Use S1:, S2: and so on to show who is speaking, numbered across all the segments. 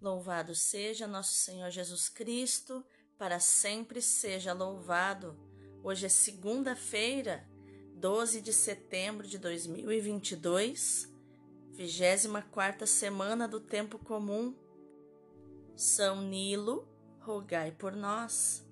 S1: Louvado seja nosso Senhor Jesus Cristo, para sempre seja louvado. Hoje é segunda-feira, 12 de setembro de 2022, 24 semana do tempo comum. São Nilo, rogai por nós.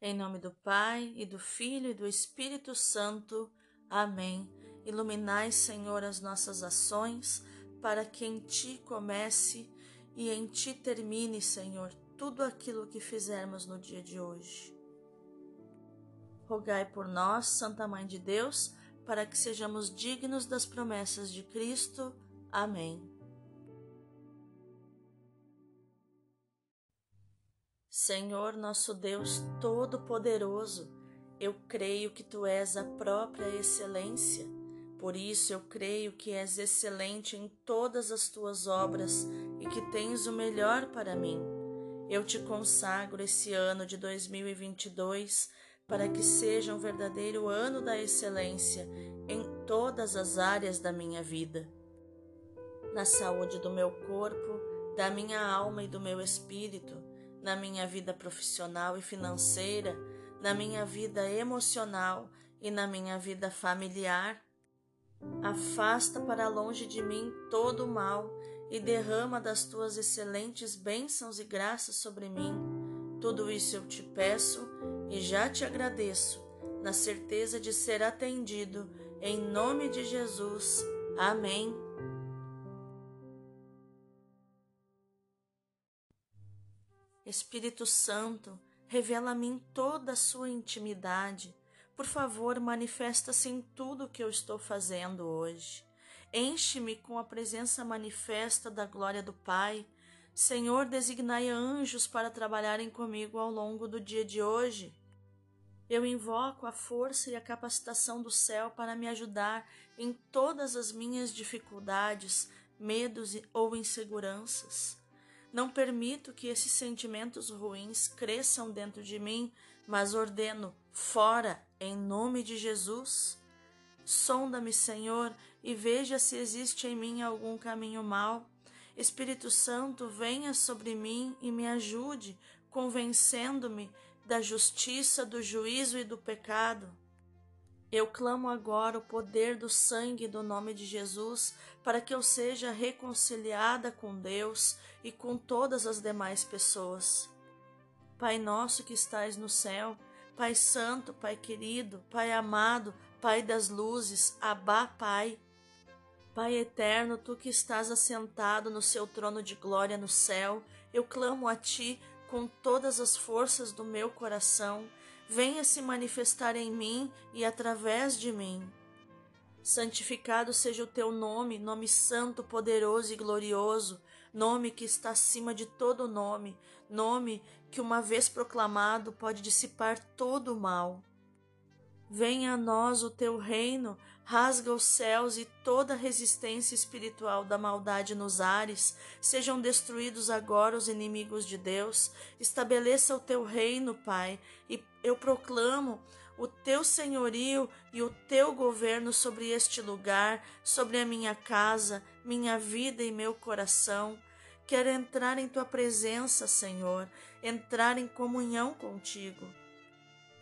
S1: Em nome do Pai, e do Filho e do Espírito Santo. Amém. Iluminai, Senhor, as nossas ações, para que em Ti comece e em Ti termine, Senhor, tudo aquilo que fizermos no dia de hoje. Rogai por nós, Santa Mãe de Deus, para que sejamos dignos das promessas de Cristo. Amém. Senhor, nosso Deus Todo-Poderoso, eu creio que Tu és a própria excelência por isso eu creio que és excelente em todas as tuas obras e que tens o melhor para mim. Eu te consagro esse ano de 2022 para que seja um verdadeiro ano da excelência em todas as áreas da minha vida. Na saúde do meu corpo, da minha alma e do meu espírito, na minha vida profissional e financeira, na minha vida emocional e na minha vida familiar Afasta para longe de mim todo o mal e derrama das tuas excelentes bênçãos e graças sobre mim. Tudo isso eu te peço e já te agradeço, na certeza de ser atendido, em nome de Jesus. Amém. Espírito Santo, revela a mim toda a sua intimidade por favor, manifesta-se em tudo o que eu estou fazendo hoje. Enche-me com a presença manifesta da glória do Pai. Senhor, designai anjos para trabalharem comigo ao longo do dia de hoje. Eu invoco a força e a capacitação do céu para me ajudar em todas as minhas dificuldades, medos ou inseguranças. Não permito que esses sentimentos ruins cresçam dentro de mim, mas ordeno fora em nome de Jesus. Sonda-me, Senhor, e veja se existe em mim algum caminho mau. Espírito Santo, venha sobre mim e me ajude, convencendo-me da justiça, do juízo e do pecado. Eu clamo agora o poder do sangue do nome de Jesus para que eu seja reconciliada com Deus e com todas as demais pessoas. Pai nosso que estais no céu, Pai Santo, Pai querido, Pai amado, Pai das luzes, Abá, Pai. Pai eterno, tu que estás assentado no seu trono de glória no céu, eu clamo a ti com todas as forças do meu coração. Venha se manifestar em mim e através de mim. Santificado seja o teu nome, nome santo, poderoso e glorioso, nome que está acima de todo nome, nome que, uma vez proclamado, pode dissipar todo o mal. Venha a nós o teu reino, rasga os céus e toda resistência espiritual da maldade nos ares, sejam destruídos agora os inimigos de Deus. Estabeleça o teu reino, Pai, e eu proclamo o teu senhorio e o teu governo sobre este lugar, sobre a minha casa, minha vida e meu coração. Quero entrar em tua presença, Senhor, entrar em comunhão contigo.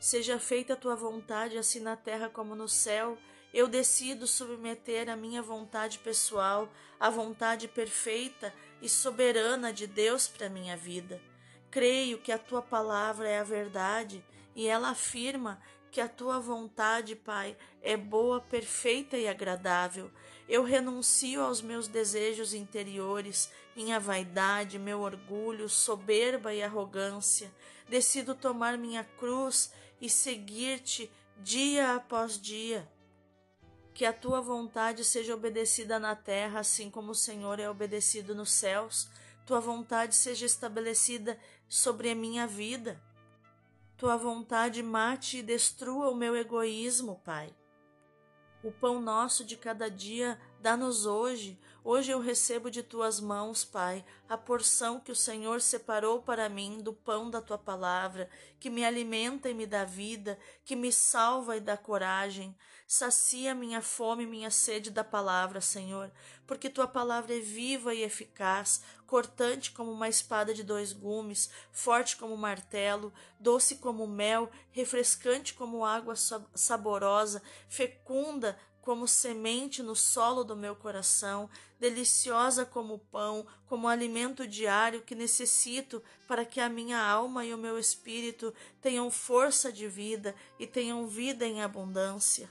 S1: Seja feita a tua vontade, assim na terra como no céu. Eu decido submeter a minha vontade pessoal à vontade perfeita e soberana de Deus para minha vida. Creio que a tua palavra é a verdade e ela afirma que a tua vontade, Pai, é boa, perfeita e agradável. Eu renuncio aos meus desejos interiores, minha vaidade, meu orgulho, soberba e arrogância. Decido tomar minha cruz e seguir-te dia após dia. Que a tua vontade seja obedecida na terra, assim como o Senhor é obedecido nos céus. Tua vontade seja estabelecida sobre a minha vida. Tua vontade mate e destrua o meu egoísmo, Pai. O pão nosso de cada dia Dá-nos hoje, hoje eu recebo de tuas mãos, Pai, a porção que o Senhor separou para mim do pão da tua palavra, que me alimenta e me dá vida, que me salva e dá coragem. Sacia minha fome e minha sede da palavra, Senhor, porque tua palavra é viva e eficaz, cortante como uma espada de dois gumes, forte como martelo, doce como mel, refrescante como água saborosa, fecunda como semente no solo do meu coração, deliciosa como pão, como alimento diário que necessito para que a minha alma e o meu espírito tenham força de vida e tenham vida em abundância.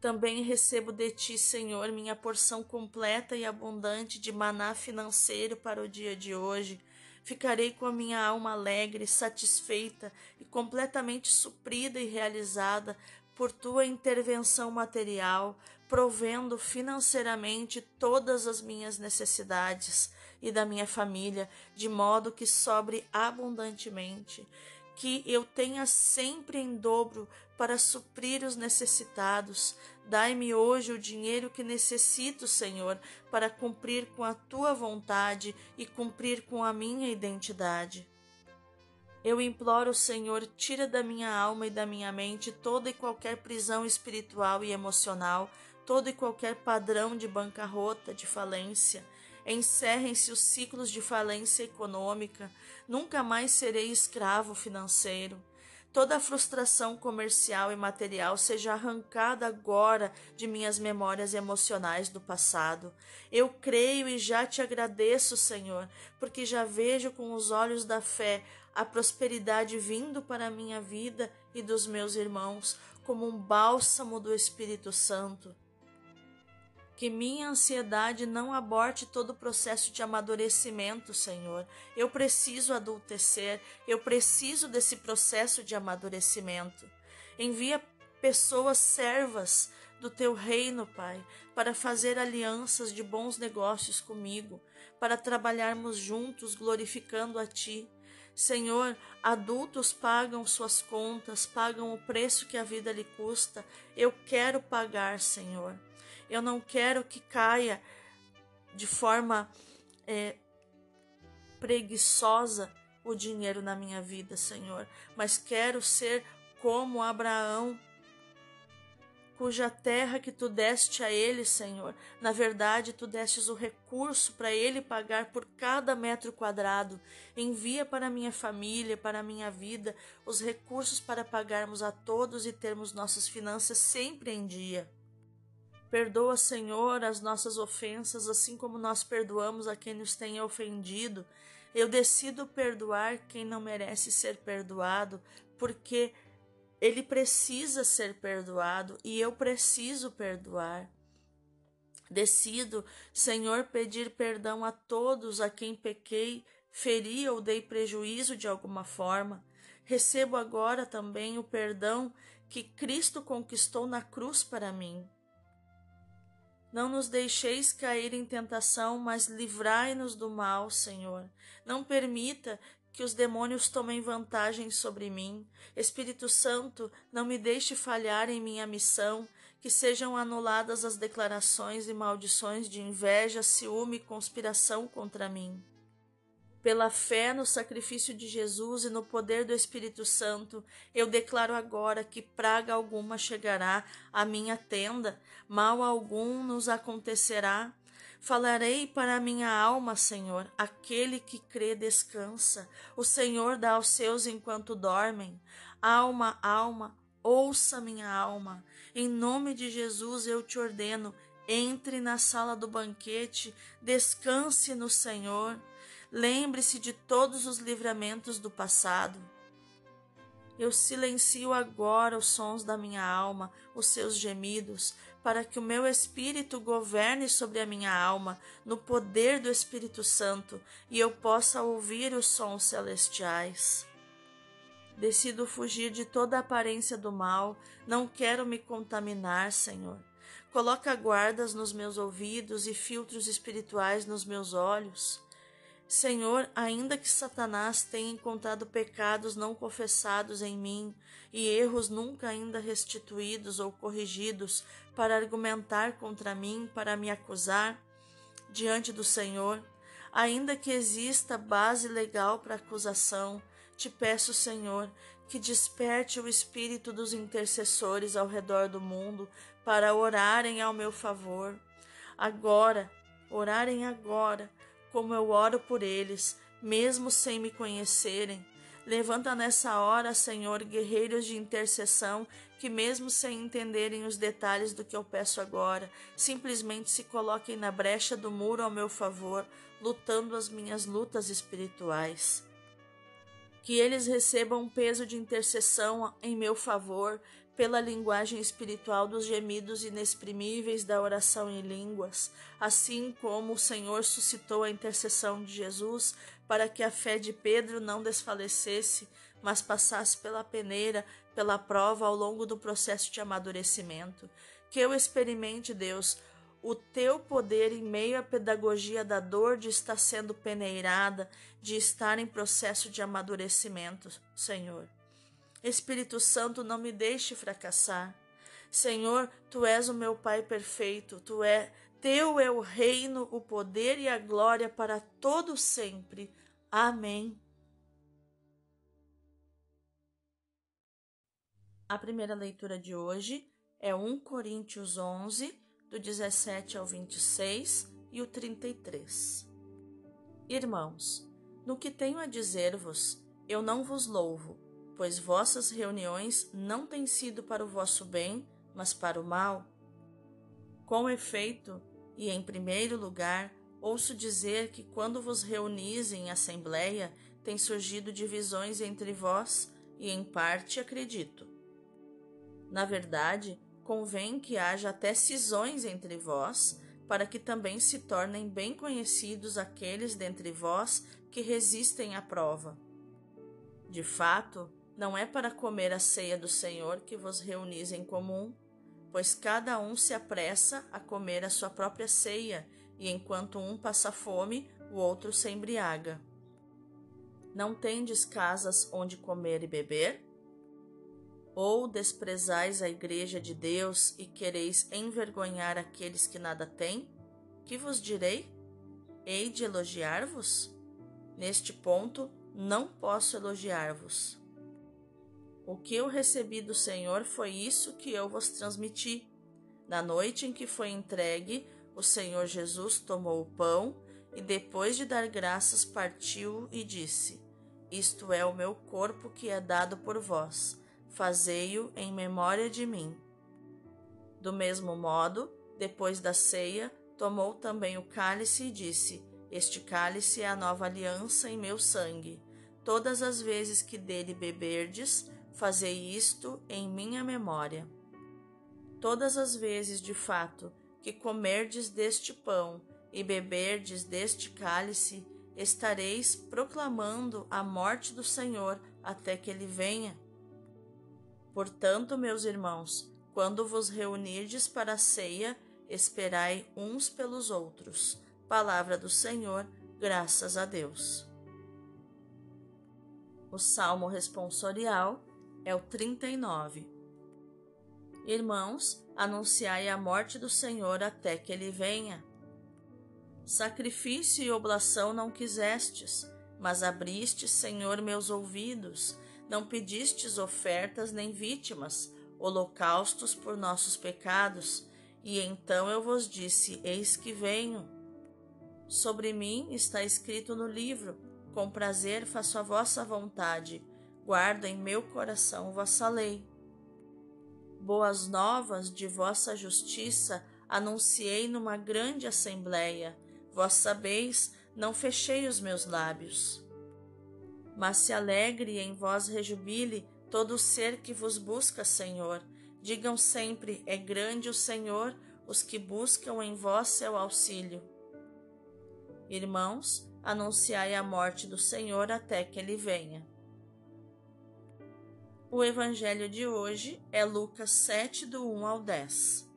S1: Também recebo de ti, Senhor, minha porção completa e abundante de maná financeiro para o dia de hoje. Ficarei com a minha alma alegre, satisfeita e completamente suprida e realizada por tua intervenção material, provendo financeiramente todas as minhas necessidades e da minha família, de modo que sobre abundantemente que eu tenha sempre em dobro para suprir os necessitados. Dai-me hoje o dinheiro que necessito, Senhor, para cumprir com a tua vontade e cumprir com a minha identidade. Eu imploro, Senhor, tira da minha alma e da minha mente toda e qualquer prisão espiritual e emocional, todo e qualquer padrão de bancarrota, de falência Encerrem-se os ciclos de falência econômica. Nunca mais serei escravo financeiro. Toda a frustração comercial e material seja arrancada agora de minhas memórias emocionais do passado. Eu creio e já te agradeço, Senhor, porque já vejo com os olhos da fé a prosperidade vindo para a minha vida e dos meus irmãos, como um bálsamo do Espírito Santo que minha ansiedade não aborte todo o processo de amadurecimento, Senhor. Eu preciso adultecer, eu preciso desse processo de amadurecimento. Envia pessoas servas do teu reino, Pai, para fazer alianças de bons negócios comigo, para trabalharmos juntos glorificando a Ti. Senhor, adultos pagam suas contas, pagam o preço que a vida lhe custa. Eu quero pagar, Senhor. Eu não quero que caia de forma é, preguiçosa o dinheiro na minha vida, Senhor, mas quero ser como Abraão, cuja terra que tu deste a ele, Senhor, na verdade tu destes o recurso para ele pagar por cada metro quadrado. Envia para minha família, para minha vida, os recursos para pagarmos a todos e termos nossas finanças sempre em dia. Perdoa, Senhor, as nossas ofensas, assim como nós perdoamos a quem nos tem ofendido. Eu decido perdoar quem não merece ser perdoado, porque ele precisa ser perdoado e eu preciso perdoar. Decido, Senhor, pedir perdão a todos a quem pequei, feri ou dei prejuízo de alguma forma. Recebo agora também o perdão que Cristo conquistou na cruz para mim. Não nos deixeis cair em tentação, mas livrai-nos do mal, Senhor. Não permita que os demônios tomem vantagem sobre mim. Espírito Santo, não me deixe falhar em minha missão, que sejam anuladas as declarações e maldições de inveja, ciúme e conspiração contra mim. Pela fé no sacrifício de Jesus e no poder do Espírito Santo, eu declaro agora que praga alguma chegará à minha tenda, mal algum nos acontecerá. Falarei para a minha alma, Senhor, aquele que crê descansa. O Senhor dá aos seus enquanto dormem. Alma, alma, ouça minha alma. Em nome de Jesus eu te ordeno, entre na sala do banquete, descanse no Senhor. Lembre-se de todos os livramentos do passado. Eu silencio agora os sons da minha alma, os seus gemidos, para que o meu espírito governe sobre a minha alma, no poder do Espírito Santo, e eu possa ouvir os sons celestiais. Decido fugir de toda aparência do mal, não quero me contaminar, Senhor. Coloca guardas nos meus ouvidos e filtros espirituais nos meus olhos. Senhor, ainda que Satanás tenha encontrado pecados não confessados em mim e erros nunca ainda restituídos ou corrigidos para argumentar contra mim, para me acusar diante do Senhor, ainda que exista base legal para acusação, te peço, Senhor, que desperte o espírito dos intercessores ao redor do mundo para orarem ao meu favor. Agora, orarem agora como eu oro por eles, mesmo sem me conhecerem. Levanta nessa hora, Senhor, guerreiros de intercessão que, mesmo sem entenderem os detalhes do que eu peço agora, simplesmente se coloquem na brecha do muro ao meu favor, lutando as minhas lutas espirituais. Que eles recebam um peso de intercessão em meu favor, pela linguagem espiritual dos gemidos inexprimíveis da oração em línguas, assim como o Senhor suscitou a intercessão de Jesus para que a fé de Pedro não desfalecesse, mas passasse pela peneira, pela prova ao longo do processo de amadurecimento. Que eu experimente, Deus, o teu poder em meio à pedagogia da dor de estar sendo peneirada, de estar em processo de amadurecimento, Senhor. Espírito Santo, não me deixe fracassar. Senhor, tu és o meu Pai perfeito, tu é teu é o reino, o poder e a glória para todo sempre. Amém. A primeira leitura de hoje é 1 Coríntios 11, do 17 ao 26 e o 33. Irmãos, no que tenho a dizer-vos, eu não vos louvo pois vossas reuniões não têm sido para o vosso bem, mas para o mal. Com efeito, e em primeiro lugar, ouço dizer que quando vos reunis em assembleia, têm surgido divisões entre vós, e em parte acredito. Na verdade, convém que haja até cisões entre vós, para que também se tornem bem conhecidos aqueles dentre vós que resistem à prova. De fato, não é para comer a ceia do Senhor que vos reunis em comum, pois cada um se apressa a comer a sua própria ceia, e enquanto um passa fome, o outro se embriaga. Não tendes casas onde comer e beber? Ou desprezais a igreja de Deus e quereis envergonhar aqueles que nada têm? Que vos direi? Hei de elogiar-vos? Neste ponto, não posso elogiar-vos. O que eu recebi do Senhor foi isso que eu vos transmiti. Na noite em que foi entregue, o Senhor Jesus tomou o pão e, depois de dar graças, partiu e disse: Isto é o meu corpo que é dado por vós. Fazei-o em memória de mim. Do mesmo modo, depois da ceia, tomou também o cálice e disse: Este cálice é a nova aliança em meu sangue. Todas as vezes que dele beberdes, Fazei isto em minha memória. Todas as vezes, de fato, que comerdes deste pão e beberdes deste cálice, estareis proclamando a morte do Senhor até que ele venha. Portanto, meus irmãos, quando vos reunirdes para a ceia, esperai uns pelos outros. Palavra do Senhor, graças a Deus. O Salmo responsorial é o 39. Irmãos, anunciai a morte do Senhor até que ele venha. Sacrifício e oblação não quisestes, mas abriste, Senhor, meus ouvidos. Não pedistes ofertas nem vítimas, holocaustos por nossos pecados. E então eu vos disse: Eis que venho. Sobre mim está escrito no livro: Com prazer faço a vossa vontade guardo em meu coração vossa lei. Boas novas de vossa justiça anunciei numa grande assembleia. Vós sabeis, não fechei os meus lábios. Mas se alegre e em vós rejubile todo ser que vos busca, Senhor. Digam sempre: é grande o Senhor, os que buscam em vós seu auxílio. Irmãos, anunciai a morte do Senhor até que ele venha. O evangelho de hoje é Lucas 7, do 1 ao 10.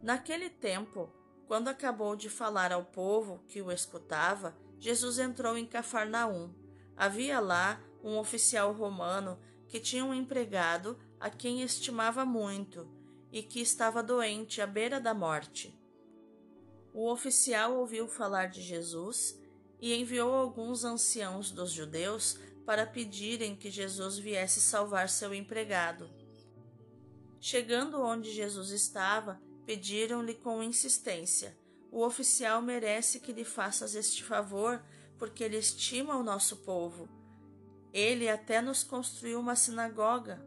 S1: Naquele tempo, quando acabou de falar ao povo que o escutava, Jesus entrou em Cafarnaum. Havia lá um oficial romano que tinha um empregado a quem estimava muito e que estava doente à beira da morte. O oficial ouviu falar de Jesus e enviou alguns anciãos dos judeus para pedirem que Jesus viesse salvar seu empregado. Chegando onde Jesus estava, pediram-lhe com insistência: O oficial merece que lhe faças este favor, porque ele estima o nosso povo. Ele até nos construiu uma sinagoga.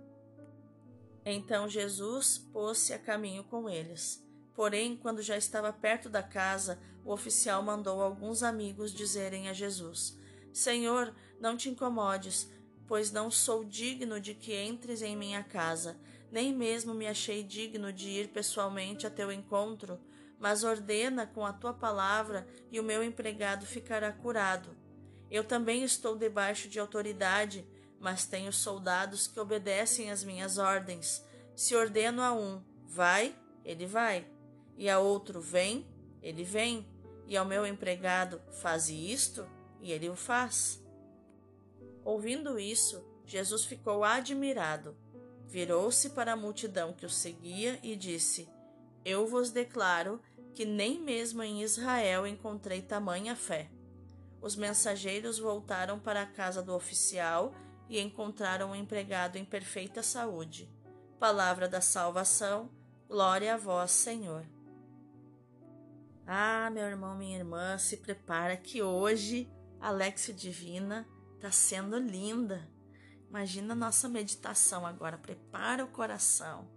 S1: Então Jesus pôs-se a caminho com eles. Porém, quando já estava perto da casa, o oficial mandou alguns amigos dizerem a Jesus: Senhor, não te incomodes, pois não sou digno de que entres em minha casa, nem mesmo me achei digno de ir pessoalmente a teu encontro, mas ordena com a tua palavra e o meu empregado ficará curado. Eu também estou debaixo de autoridade, mas tenho soldados que obedecem às minhas ordens. Se ordeno a um, vai, ele vai, e a outro, vem, ele vem, e ao meu empregado, faze isto, e ele o faz. Ouvindo isso, Jesus ficou admirado. Virou-se para a multidão que o seguia e disse: Eu vos declaro que nem mesmo em Israel encontrei tamanha fé. Os mensageiros voltaram para a casa do oficial e encontraram o empregado em perfeita saúde. Palavra da salvação, glória a vós, Senhor. Ah, meu irmão, minha irmã, se prepara que hoje a Lexio Divina está sendo linda. Imagina a nossa meditação agora, prepara o coração.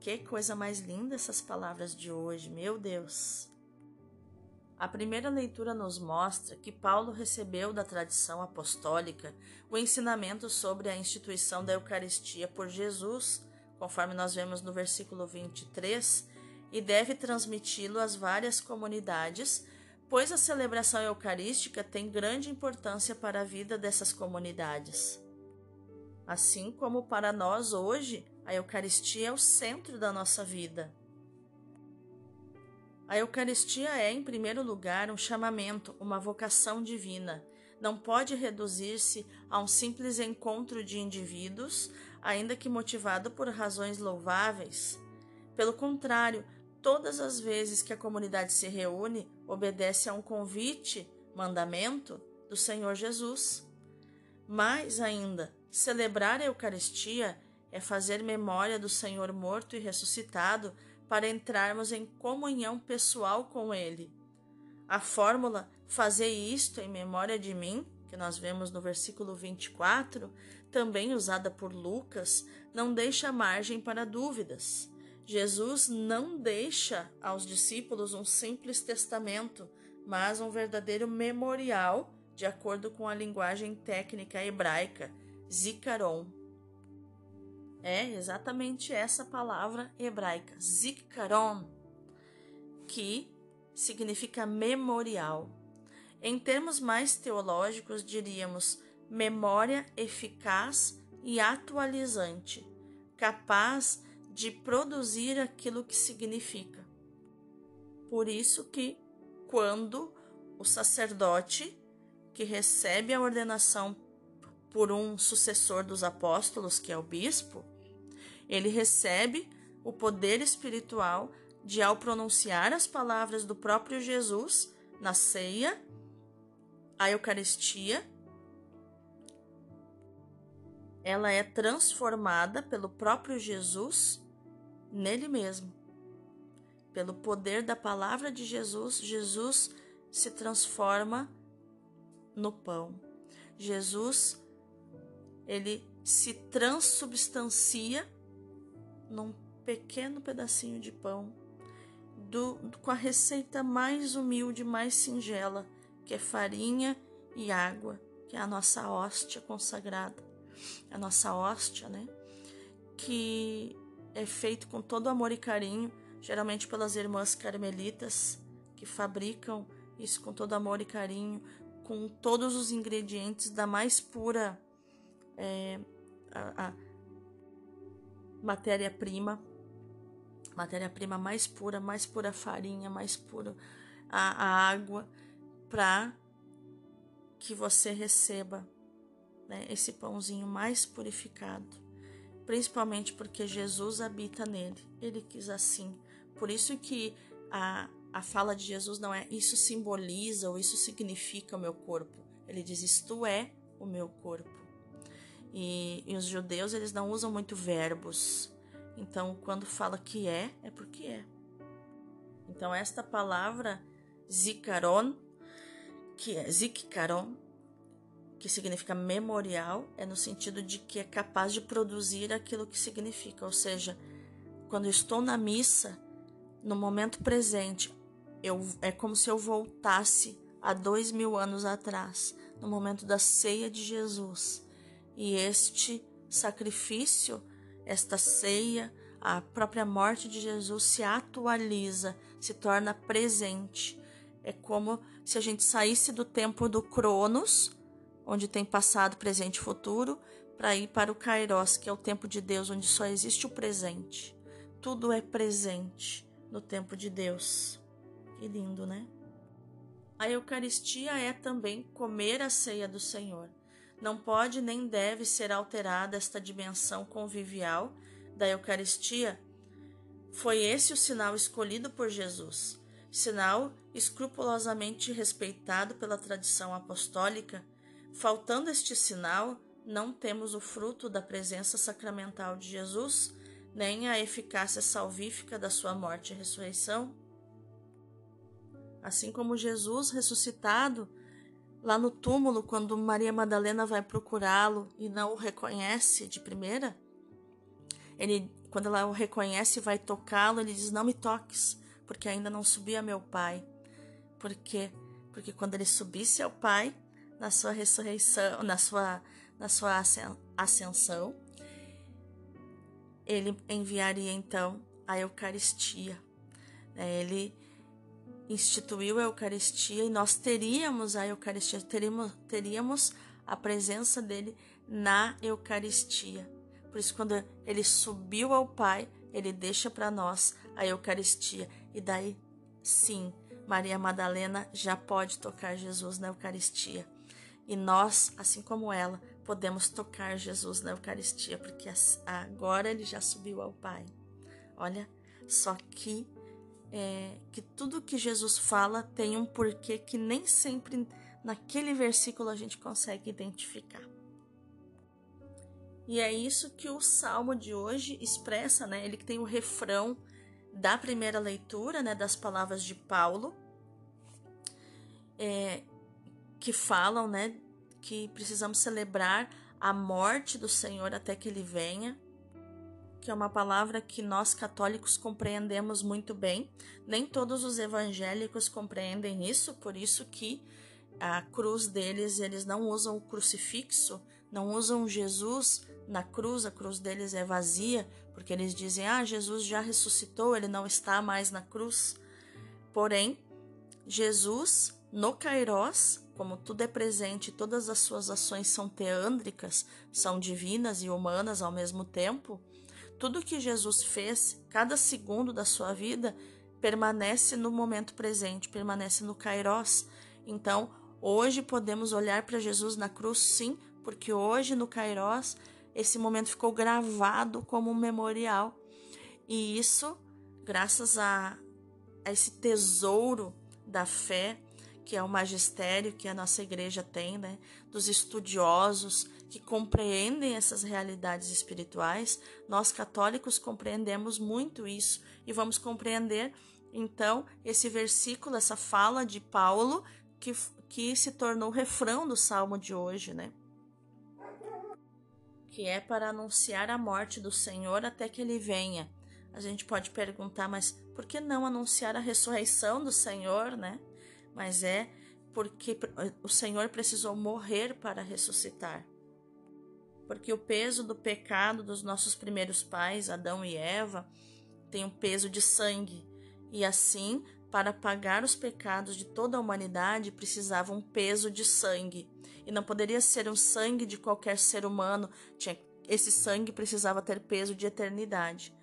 S1: Que coisa mais linda essas palavras de hoje, meu Deus. A primeira leitura nos mostra que Paulo recebeu da tradição apostólica o ensinamento sobre a instituição da Eucaristia por Jesus, conforme nós vemos no versículo 23, e deve transmiti-lo às várias comunidades, pois a celebração eucarística tem grande importância para a vida dessas comunidades. Assim como para nós hoje, a Eucaristia é o centro da nossa vida. A Eucaristia é, em primeiro lugar, um chamamento, uma vocação divina. Não pode reduzir-se a um simples encontro de indivíduos, ainda que motivado por razões louváveis. Pelo contrário, todas as vezes que a comunidade se reúne, obedece a um convite, mandamento do Senhor Jesus. Mais ainda, celebrar a Eucaristia é fazer memória do Senhor morto e ressuscitado para entrarmos em comunhão pessoal com Ele. A fórmula fazer isto em memória de mim, que nós vemos no versículo 24, também usada por Lucas, não deixa margem para dúvidas. Jesus não deixa aos discípulos um simples testamento, mas um verdadeiro memorial, de acordo com a linguagem técnica hebraica, zikaron. É exatamente essa palavra hebraica, zikaron, que significa memorial. Em termos mais teológicos, diríamos memória eficaz e atualizante, capaz de produzir aquilo que significa. Por isso que quando o sacerdote que recebe a ordenação por um sucessor dos apóstolos, que é o bispo, ele recebe o poder espiritual de, ao pronunciar as palavras do próprio Jesus na ceia, a Eucaristia, ela é transformada pelo próprio Jesus nele mesmo. Pelo poder da palavra de Jesus, Jesus se transforma no pão. Jesus ele se transubstancia num pequeno pedacinho de pão, do, com a receita mais humilde, mais singela, que é farinha e água, que é a nossa hóstia consagrada, a nossa hóstia, né? Que é feito com todo amor e carinho, geralmente pelas irmãs carmelitas, que fabricam isso com todo amor e carinho, com todos os ingredientes da mais pura é, matéria-prima, matéria-prima mais pura, mais pura farinha, mais pura a, a água, para que você receba né, esse pãozinho mais purificado, principalmente porque Jesus habita nele. Ele quis assim. Por isso que a, a fala de Jesus não é isso simboliza ou isso significa o meu corpo. Ele diz isto é o meu corpo. E, e os judeus eles não usam muito verbos. Então, quando fala que é, é porque é. Então, esta palavra zikaron, que é zikaron, que significa memorial, é no sentido de que é capaz de produzir aquilo que significa. Ou seja, quando estou na missa, no momento presente, eu, é como se eu voltasse a dois mil anos atrás, no momento da ceia de Jesus. E este sacrifício, esta ceia, a própria morte de Jesus se atualiza, se torna presente. É como se a gente saísse do tempo do Cronos, onde tem passado, presente e futuro, para ir para o Kairos, que é o tempo de Deus, onde só existe o presente. Tudo é presente no tempo de Deus. Que lindo, né? A Eucaristia é também comer a ceia do Senhor. Não pode nem deve ser alterada esta dimensão convivial da Eucaristia. Foi esse o sinal escolhido por Jesus, sinal escrupulosamente respeitado pela tradição apostólica. Faltando este sinal, não temos o fruto da presença sacramental de Jesus, nem a eficácia salvífica da sua morte e ressurreição. Assim como Jesus ressuscitado lá no túmulo, quando Maria Madalena vai procurá-lo e não o reconhece de primeira, ele, quando ela o reconhece e vai tocá-lo, ele diz: Não me toques, porque ainda não subi a meu Pai. Por quê? Porque quando ele subisse ao Pai, na sua ressurreição, na sua, na sua ascensão, ele enviaria então a Eucaristia. Ele instituiu a Eucaristia e nós teríamos a Eucaristia, teríamos, teríamos a presença dele na Eucaristia. Por isso, quando ele subiu ao Pai, ele deixa para nós a Eucaristia. E daí, sim, Maria Madalena já pode tocar Jesus na Eucaristia. E nós, assim como ela, podemos tocar Jesus na Eucaristia, porque agora ele já subiu ao Pai. Olha, só que é, que tudo que Jesus fala tem um porquê que nem sempre naquele versículo a gente consegue identificar. E é isso que o salmo de hoje expressa, né? Ele tem o refrão da primeira leitura, né, das palavras de Paulo, é, que falam, né, que precisamos celebrar a morte do Senhor até que ele venha que é uma palavra que nós católicos compreendemos muito bem. Nem todos os evangélicos compreendem isso, por isso que a cruz deles, eles não usam o crucifixo, não usam Jesus na cruz, a cruz deles é vazia, porque eles dizem: "Ah, Jesus já ressuscitou, ele não está mais na cruz". Porém, Jesus no Kairos, como tudo é presente, todas as suas ações são teândricas, são divinas e humanas ao mesmo tempo, tudo que Jesus fez, cada segundo da sua vida, permanece no momento presente, permanece no Kairos. Então, hoje podemos olhar para Jesus na cruz, sim, porque hoje no Kairos esse momento ficou gravado como um memorial. E isso, graças a, a esse tesouro da fé, que é o magistério que a nossa igreja tem, né, dos estudiosos que compreendem essas realidades espirituais, nós católicos compreendemos muito isso e vamos compreender então esse versículo, essa fala de Paulo que, que se tornou o refrão do salmo de hoje, né? Que é para anunciar a morte do Senhor até que ele venha. A gente pode perguntar, mas por que não anunciar a ressurreição do Senhor, né? Mas é porque o Senhor precisou morrer para ressuscitar porque o peso do pecado dos nossos primeiros pais, Adão e Eva, tem um peso de sangue, e assim, para pagar os pecados de toda a humanidade, precisava um peso de sangue. E não poderia ser um sangue de qualquer ser humano, tinha, esse sangue precisava ter peso de eternidade.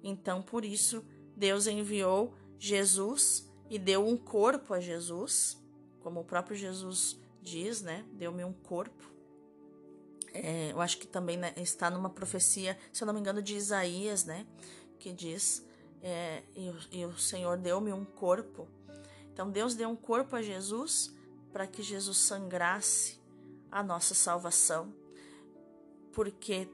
S1: Então, por isso, Deus enviou Jesus e deu um corpo a Jesus, como o próprio Jesus diz, né? Deu-me um corpo. É, eu acho que também né, está numa profecia, se eu não me engano, de Isaías, né? Que diz: é, e, e o Senhor deu-me um corpo. Então Deus deu um corpo a Jesus para que Jesus sangrasse a nossa salvação, porque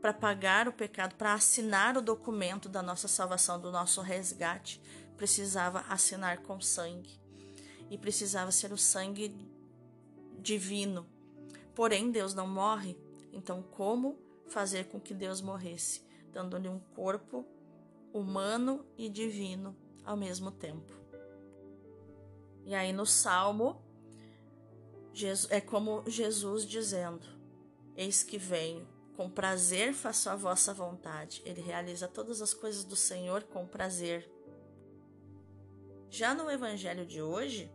S1: para pagar o pecado, para assinar o documento da nossa salvação, do nosso resgate, precisava assinar com sangue e precisava ser o sangue divino. Porém, Deus não morre, então como fazer com que Deus morresse? Dando-lhe um corpo humano e divino ao mesmo tempo. E aí no Salmo, é como Jesus dizendo: Eis que venho, com prazer faço a vossa vontade. Ele realiza todas as coisas do Senhor com prazer. Já no Evangelho de hoje,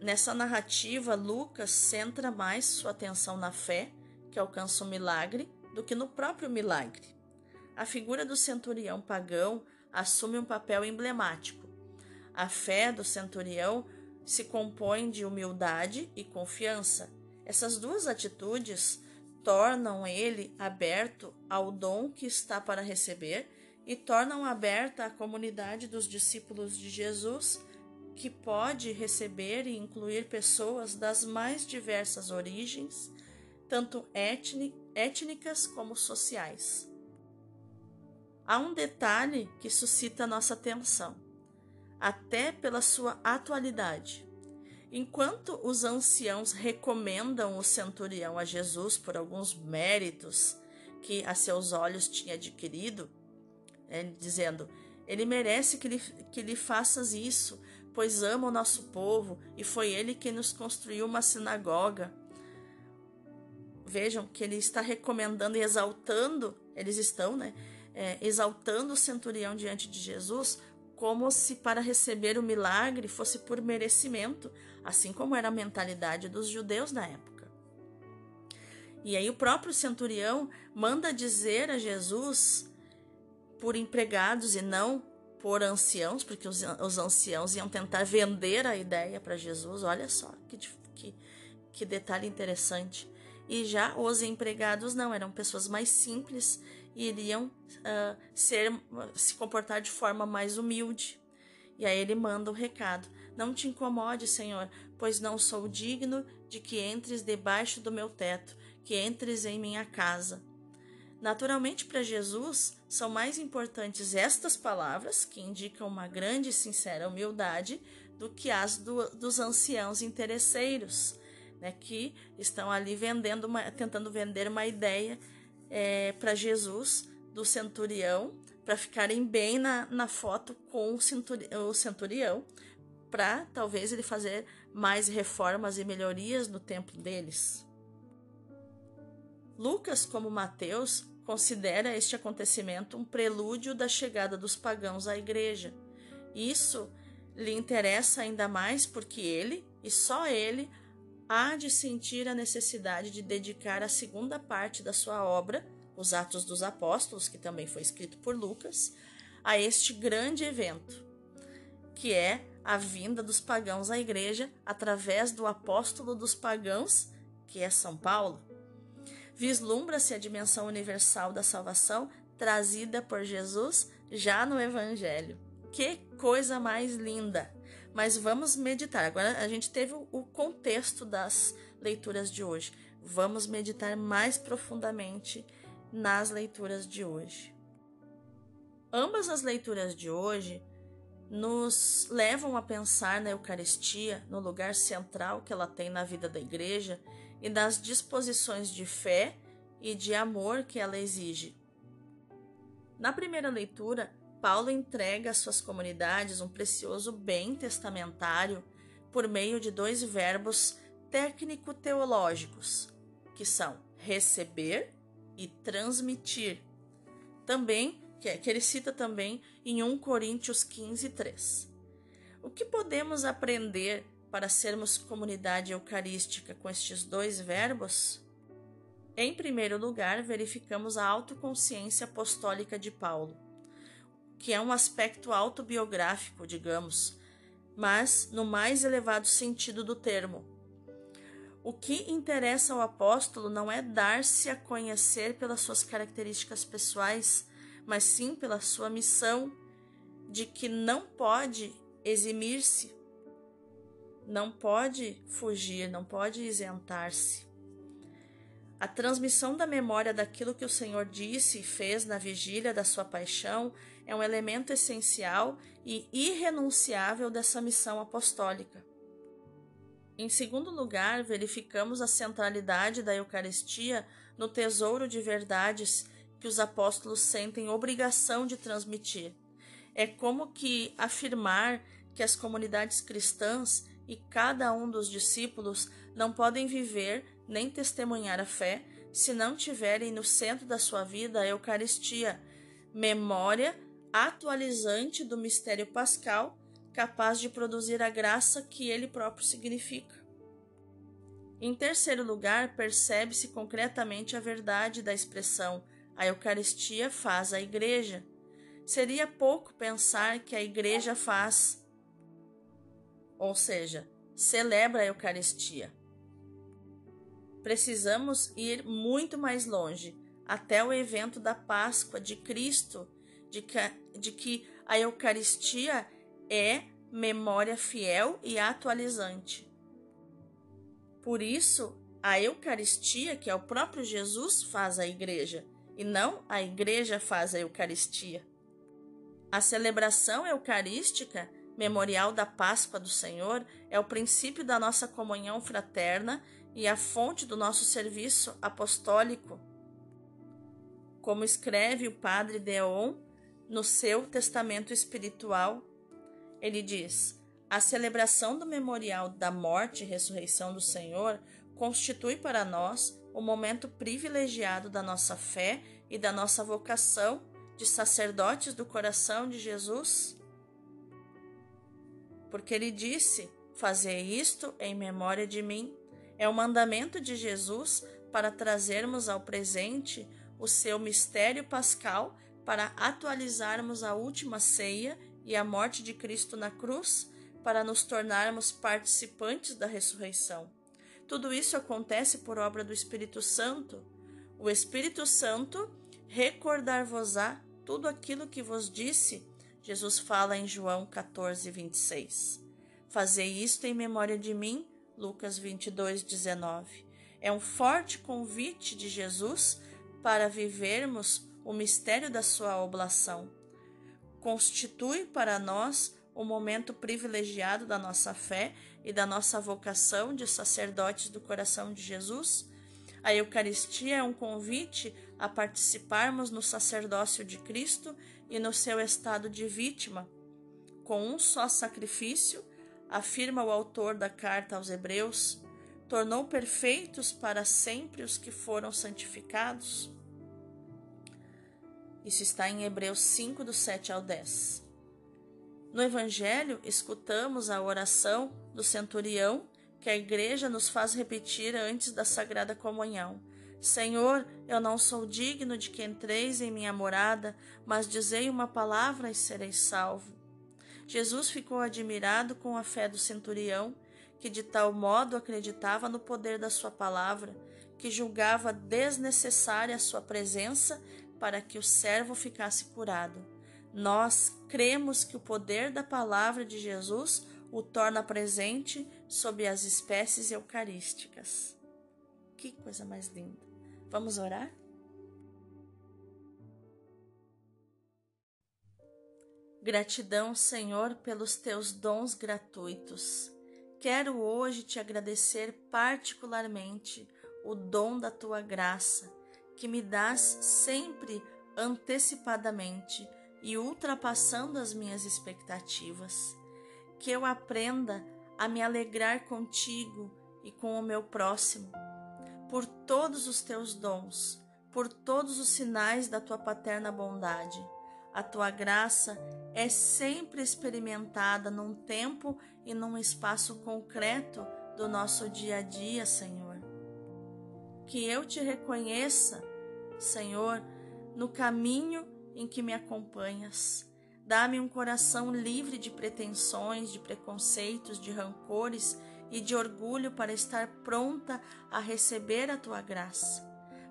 S1: nessa narrativa, Lucas centra mais sua atenção na fé, que alcança o milagre, do que no próprio milagre. A figura do centurião pagão assume um papel emblemático. A fé do centurião se compõe de humildade e confiança. Essas duas atitudes tornam ele aberto ao dom que está para receber e tornam aberta a comunidade dos discípulos de Jesus, que pode receber e incluir pessoas das mais diversas origens, tanto étnicas como sociais. Há um detalhe que suscita nossa atenção, até pela sua atualidade. Enquanto os anciãos recomendam o centurião a Jesus por alguns méritos que a seus olhos tinha adquirido, é, dizendo: Ele merece que lhe, que lhe faças isso, pois ama o nosso povo e foi ele quem nos construiu uma sinagoga. Vejam que ele está recomendando e exaltando, eles estão, né? É, exaltando o centurião diante de Jesus como se para receber o milagre fosse por merecimento, assim como era a mentalidade dos judeus na época. E aí o próprio centurião manda dizer a Jesus por empregados e não por anciãos, porque os, os anciãos iam tentar vender a ideia para Jesus. Olha só que, que, que detalhe interessante. E já os empregados não, eram pessoas mais simples iriam uh, ser, se comportar de forma mais humilde. E aí ele manda o recado: Não te incomode, Senhor, pois não sou digno de que entres debaixo do meu teto, que entres em minha casa. Naturalmente, para Jesus, são mais importantes estas palavras, que indicam uma grande e sincera humildade, do que as do, dos anciãos interesseiros, né, que estão ali vendendo uma, tentando vender uma ideia é, para Jesus do centurião, para ficarem bem na, na foto com o, o centurião, para talvez ele fazer mais reformas e melhorias no templo deles. Lucas, como Mateus, considera este acontecimento um prelúdio da chegada dos pagãos à igreja. Isso lhe interessa ainda mais porque ele, e só ele, há de sentir a necessidade de dedicar a segunda parte da sua obra, os Atos dos Apóstolos, que também foi escrito por Lucas, a este grande evento, que é a vinda dos pagãos à igreja através do apóstolo dos pagãos, que é São Paulo. Vislumbra-se a dimensão universal da salvação trazida por Jesus já no Evangelho. Que coisa mais linda! Mas vamos meditar. Agora a gente teve o contexto das leituras de hoje. Vamos meditar mais profundamente nas leituras de hoje. Ambas as leituras de hoje nos levam a pensar na Eucaristia, no lugar central que ela tem na vida da igreja e nas disposições de fé e de amor que ela exige. Na primeira leitura, Paulo entrega às suas comunidades um precioso bem testamentário por meio de dois verbos técnico-teológicos, que são receber e transmitir. Também, que ele cita também em 1 Coríntios 15, 3. O que podemos aprender para sermos comunidade eucarística com estes dois verbos? Em primeiro lugar, verificamos a autoconsciência apostólica de Paulo que é um aspecto autobiográfico, digamos, mas no mais elevado sentido do termo. O que interessa ao apóstolo não é dar-se a conhecer pelas suas características pessoais, mas sim pela sua missão de que não pode eximir-se, não pode fugir, não pode isentar-se. A transmissão da memória daquilo que o Senhor disse e fez na vigília da sua paixão é um elemento essencial e irrenunciável dessa missão apostólica. Em segundo lugar, verificamos a centralidade da Eucaristia no tesouro de verdades que os apóstolos sentem obrigação de transmitir. É como que afirmar que as comunidades cristãs e cada um dos discípulos não podem viver nem testemunhar a fé se não tiverem no centro da sua vida a Eucaristia, memória atualizante do mistério pascal, capaz de produzir a graça que ele próprio significa. Em terceiro lugar, percebe-se concretamente a verdade da expressão a Eucaristia faz a Igreja. Seria pouco pensar que a Igreja faz, ou seja, celebra a Eucaristia precisamos ir muito mais longe, até o evento da Páscoa de Cristo, de que, de que a Eucaristia é memória fiel e atualizante. Por isso, a Eucaristia, que é o próprio Jesus, faz a igreja, e não a igreja faz a Eucaristia. A celebração eucarística, memorial da Páscoa do Senhor, é o princípio da nossa comunhão fraterna e a fonte do nosso serviço apostólico. Como escreve o padre Deon no seu testamento espiritual, ele diz: a celebração do memorial da morte e ressurreição do Senhor constitui para nós o momento privilegiado da nossa fé e da nossa vocação de sacerdotes do coração de Jesus. Porque ele disse: Fazei isto em memória de mim. É o mandamento de Jesus para trazermos ao presente o seu mistério pascal para atualizarmos a última ceia e a morte de Cristo na cruz, para nos tornarmos participantes da ressurreição. Tudo isso acontece por obra do Espírito Santo. O Espírito Santo recordar-vos-á tudo aquilo que vos disse. Jesus fala em João 14, 26. Fazei isto em memória de mim Lucas 22, 19. É um forte convite de Jesus para vivermos o mistério da sua oblação. Constitui para nós o momento privilegiado da nossa fé e da nossa vocação de sacerdotes do coração de Jesus. A Eucaristia é um convite a participarmos no sacerdócio de Cristo e no seu estado de vítima, com um só sacrifício afirma o autor da carta aos Hebreus, tornou perfeitos para sempre os que foram santificados. Isso está em Hebreus 5, do 7 ao 10. No Evangelho, escutamos a oração do centurião que a igreja nos faz repetir antes da Sagrada Comunhão. Senhor, eu não sou digno de que entreis em minha morada, mas dizei uma palavra e serei salvo. Jesus ficou admirado com a fé do centurião, que de tal modo acreditava no poder da sua palavra, que julgava desnecessária a sua presença para que o servo ficasse curado. Nós cremos que o poder da palavra de Jesus o torna presente sob as espécies eucarísticas. Que coisa mais linda! Vamos orar? Gratidão, Senhor, pelos teus dons gratuitos. Quero hoje te agradecer particularmente o dom da tua graça, que me dás sempre antecipadamente e ultrapassando as minhas expectativas. Que eu aprenda a me alegrar contigo e com o meu próximo, por todos os teus dons, por todos os sinais da tua paterna bondade a tua graça é sempre experimentada num tempo e num espaço concreto do nosso dia a dia, Senhor. Que eu te reconheça, Senhor, no caminho em que me acompanhas. Dá-me um coração livre de pretensões, de preconceitos, de rancores e de orgulho para estar pronta a receber a tua graça.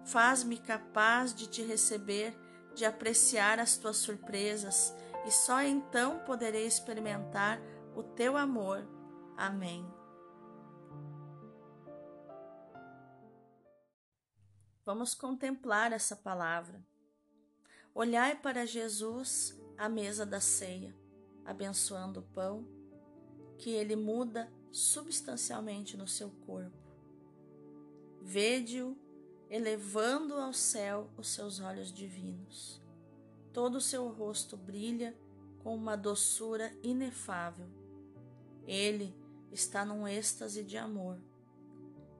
S1: Faz-me capaz de te receber, de apreciar as tuas surpresas, e só então poderei experimentar o teu amor. Amém. Vamos contemplar essa palavra. Olhai para Jesus à mesa da ceia, abençoando o pão, que ele muda substancialmente no seu corpo. Vede-o elevando ao céu os seus olhos divinos. Todo o seu rosto brilha com uma doçura inefável. Ele está num êxtase de amor.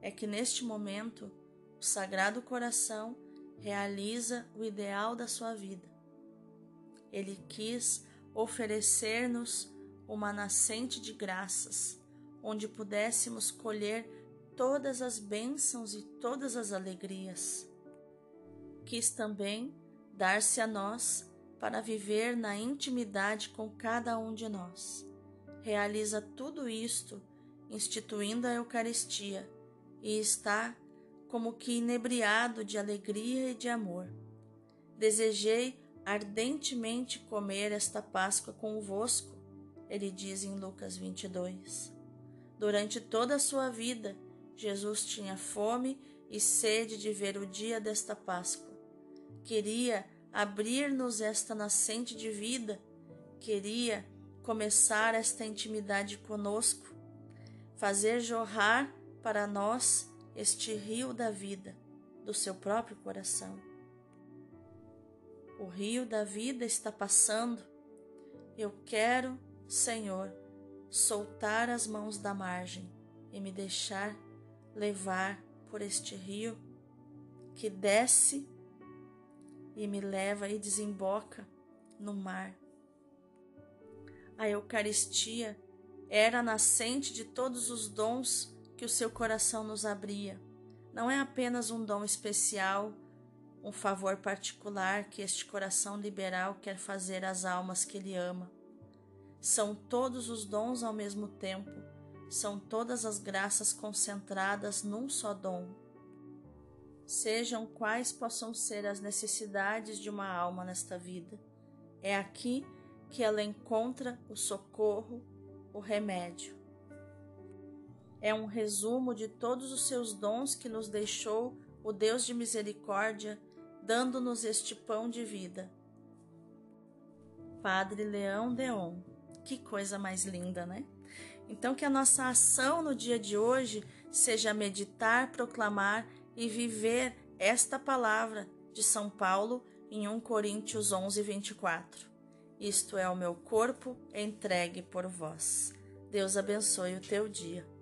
S1: É que neste momento o Sagrado Coração realiza o ideal da sua vida. Ele quis oferecer-nos uma nascente de graças, onde pudéssemos colher todas as bênçãos e todas as alegrias. Quis também dar-se a nós para viver na intimidade com cada um de nós. Realiza tudo isto, instituindo a Eucaristia, e está como que inebriado de alegria e de amor. Desejei ardentemente comer esta Páscoa convosco, ele diz em Lucas 22. Durante toda a sua vida, Jesus tinha fome e sede de ver o dia desta Páscoa. Queria abrir-nos esta nascente de vida, queria começar esta intimidade conosco, fazer jorrar para nós este rio da vida do seu próprio coração. O rio da vida está passando. Eu quero, Senhor, soltar as mãos da margem e me deixar levar por este rio que desce e me leva e desemboca no mar. A Eucaristia era a nascente de todos os dons que o seu coração nos abria. Não é apenas um dom especial, um favor particular que este coração liberal quer fazer às almas que ele ama. São todos os dons ao mesmo tempo, são todas as graças concentradas num só dom. Sejam quais possam ser as necessidades de uma alma nesta vida, é aqui que ela encontra o socorro, o remédio é um resumo de todos os seus dons que nos deixou o Deus de misericórdia, dando-nos este pão de vida. Padre Leão Deon. Que coisa mais linda, né? Então, que a nossa ação no dia de hoje seja meditar, proclamar e viver esta palavra de São Paulo em 1 Coríntios 11, 24. Isto é o meu corpo entregue por vós. Deus abençoe o teu dia.